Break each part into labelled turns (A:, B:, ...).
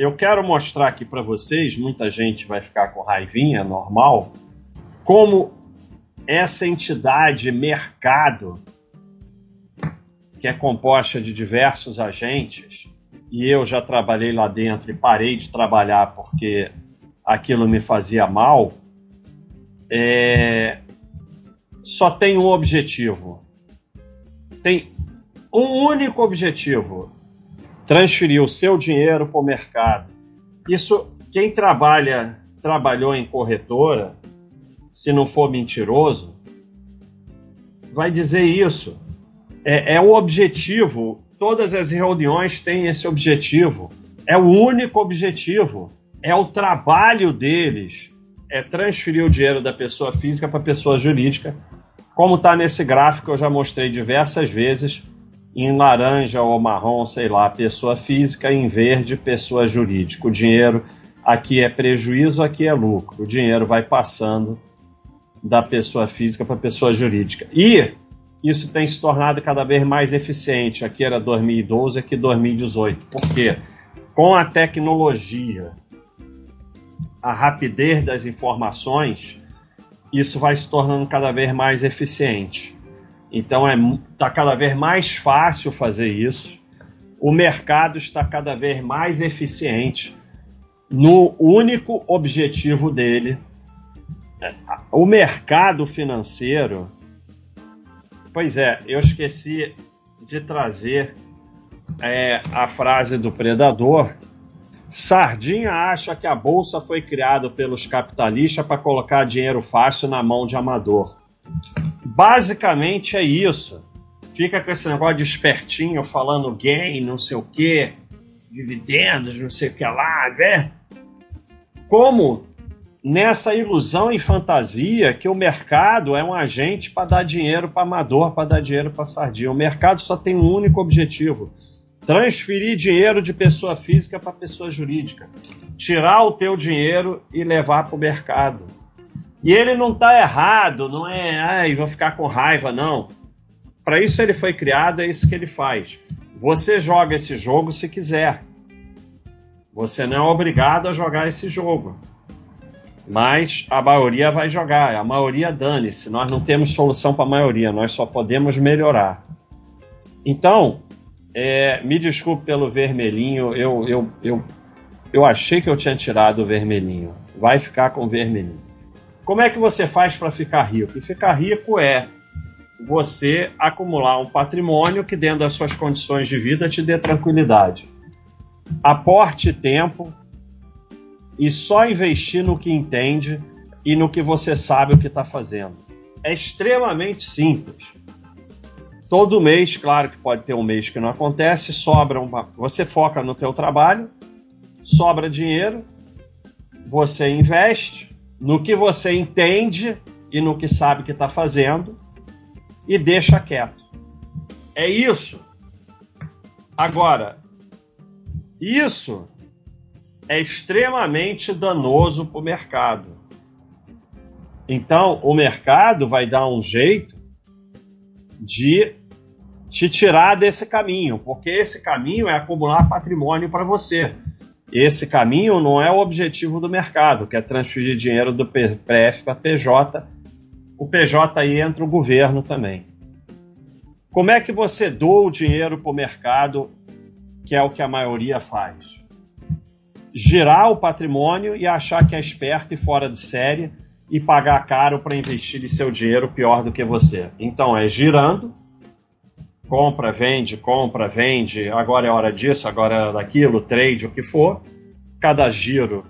A: eu quero mostrar aqui para vocês, muita gente vai ficar com raivinha, normal, como essa entidade mercado, que é composta de diversos agentes, e eu já trabalhei lá dentro e parei de trabalhar porque aquilo me fazia mal, é... só tem um objetivo. Tem um único objetivo: transferir o seu dinheiro para o mercado. Isso, quem trabalha, trabalhou em corretora, se não for mentiroso, vai dizer isso. É, é o objetivo. Todas as reuniões têm esse objetivo. É o único objetivo. É o trabalho deles. É transferir o dinheiro da pessoa física para a pessoa jurídica. Como está nesse gráfico, eu já mostrei diversas vezes. Em laranja ou marrom, sei lá, pessoa física, em verde, pessoa jurídica. O dinheiro aqui é prejuízo, aqui é lucro. O dinheiro vai passando da pessoa física para pessoa jurídica. E isso tem se tornado cada vez mais eficiente. Aqui era 2012, aqui 2018. Por quê? Com a tecnologia, a rapidez das informações, isso vai se tornando cada vez mais eficiente. Então está é, tá cada vez mais fácil fazer isso. O mercado está cada vez mais eficiente no único objetivo dele, o mercado financeiro. Pois é, eu esqueci de trazer é, a frase do predador. Sardinha acha que a bolsa foi criada pelos capitalistas para colocar dinheiro fácil na mão de amador. Basicamente é isso. Fica com esse negócio de espertinho falando gain, não sei o que, dividendos, não sei o que lá, né? Como nessa ilusão e fantasia que o mercado é um agente para dar dinheiro para amador, para dar dinheiro para sardinha. O mercado só tem um único objetivo: transferir dinheiro de pessoa física para pessoa jurídica, tirar o teu dinheiro e levar para o mercado. E ele não está errado, não é, ai, vou ficar com raiva, não. Para isso ele foi criado, é isso que ele faz. Você joga esse jogo se quiser. Você não é obrigado a jogar esse jogo mas a maioria vai jogar. A maioria dane-se. Nós não temos solução para a maioria, nós só podemos melhorar. Então, é, me desculpe pelo vermelhinho, eu, eu, eu, eu achei que eu tinha tirado o vermelhinho. Vai ficar com o vermelhinho. Como é que você faz para ficar rico? E ficar rico é você acumular um patrimônio que, dentro das suas condições de vida, te dê tranquilidade. Aporte tempo, e só investir no que entende e no que você sabe o que está fazendo. É extremamente simples. Todo mês, claro que pode ter um mês que não acontece, sobra uma. Você foca no teu trabalho, sobra dinheiro, você investe no que você entende e no que sabe que está fazendo e deixa quieto. É isso. Agora, isso é extremamente danoso para o mercado. Então, o mercado vai dar um jeito de te tirar desse caminho, porque esse caminho é acumular patrimônio para você. Esse caminho não é o objetivo do mercado, que é transferir dinheiro do PF para PJ. O PJ aí entra o governo também. Como é que você doa o dinheiro para o mercado, que é o que a maioria faz? girar o patrimônio e achar que é esperto e fora de série e pagar caro para investir seu dinheiro pior do que você. Então é girando, compra, vende, compra, vende, agora é hora disso, agora é hora daquilo, trade, o que for. Cada giro,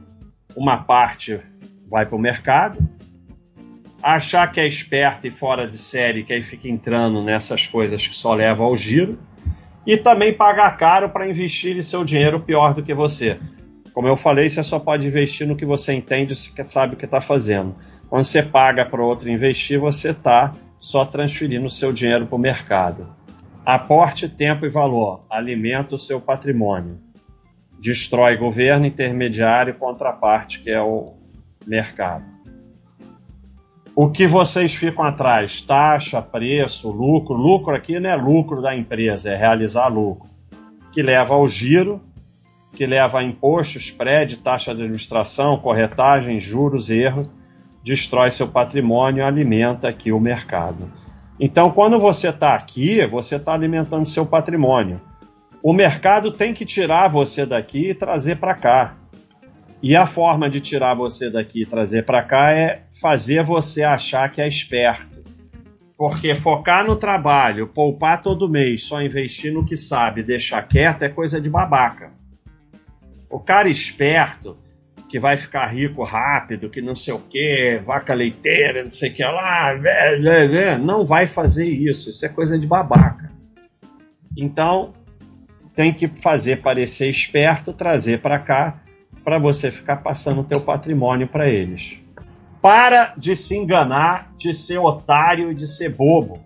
A: uma parte vai para o mercado. Achar que é esperto e fora de série, que aí fica entrando nessas coisas que só levam ao giro. E também pagar caro para investir seu dinheiro pior do que você. Como eu falei, você só pode investir no que você entende e sabe o que está fazendo. Quando você paga para outro investir, você está só transferindo seu dinheiro para o mercado. Aporte tempo e valor, alimenta o seu patrimônio. Destrói governo, intermediário e contraparte, que é o mercado. O que vocês ficam atrás? Taxa, preço, lucro. Lucro aqui não é lucro da empresa, é realizar lucro. Que leva ao giro que leva a impostos, spread, taxa de administração, corretagem, juros, erro, destrói seu patrimônio, alimenta aqui o mercado. Então, quando você está aqui, você está alimentando seu patrimônio. O mercado tem que tirar você daqui e trazer para cá. E a forma de tirar você daqui e trazer para cá é fazer você achar que é esperto. Porque focar no trabalho, poupar todo mês, só investir no que sabe, deixar quieto é coisa de babaca. O cara esperto, que vai ficar rico rápido, que não sei o que, vaca leiteira, não sei o que lá, não vai fazer isso. Isso é coisa de babaca. Então, tem que fazer parecer esperto, trazer para cá para você ficar passando o teu patrimônio para eles. Para de se enganar, de ser otário e de ser bobo.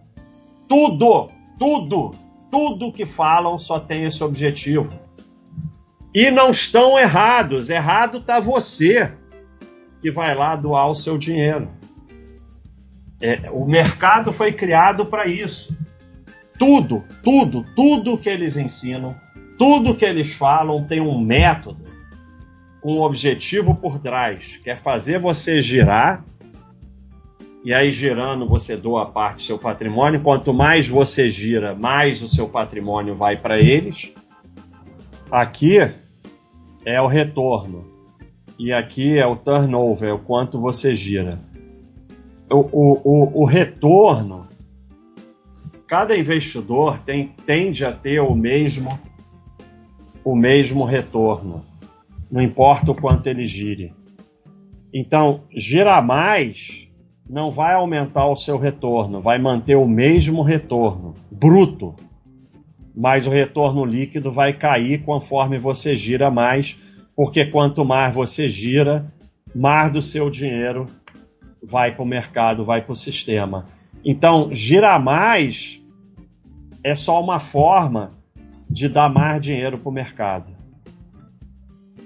A: Tudo, tudo, tudo que falam só tem esse objetivo. E não estão errados. Errado está você que vai lá doar o seu dinheiro. É, o mercado foi criado para isso. Tudo, tudo, tudo que eles ensinam, tudo que eles falam tem um método um objetivo por trás, que é fazer você girar, e aí girando você doa parte do seu patrimônio. Quanto mais você gira, mais o seu patrimônio vai para eles. Aqui é o retorno, e aqui é o turnover, é o quanto você gira. O, o, o, o retorno, cada investidor tem, tende a ter o mesmo, o mesmo retorno não importa o quanto ele gire. Então, girar mais não vai aumentar o seu retorno, vai manter o mesmo retorno bruto, mas o retorno líquido vai cair conforme você gira mais, porque quanto mais você gira, mais do seu dinheiro vai para o mercado, vai para o sistema. Então, girar mais é só uma forma de dar mais dinheiro para o mercado.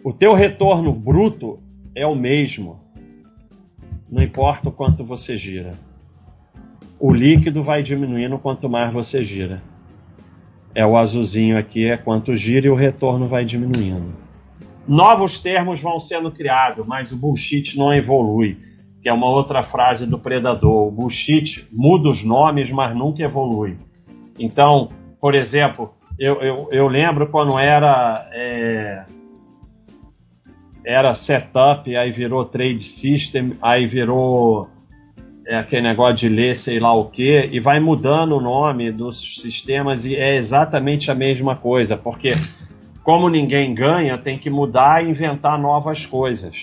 A: O teu retorno bruto é o mesmo. Não importa o quanto você gira. O líquido vai diminuindo quanto mais você gira. É o azulzinho aqui, é quanto gira e o retorno vai diminuindo. Novos termos vão sendo criados, mas o bullshit não evolui, que é uma outra frase do predador. O bullshit muda os nomes, mas nunca evolui. Então, por exemplo, eu, eu, eu lembro quando era é, era setup, aí virou trade system, aí virou é, aquele negócio de ler sei lá o que, e vai mudando o nome dos sistemas e é exatamente a mesma coisa, porque como ninguém ganha, tem que mudar e inventar novas coisas.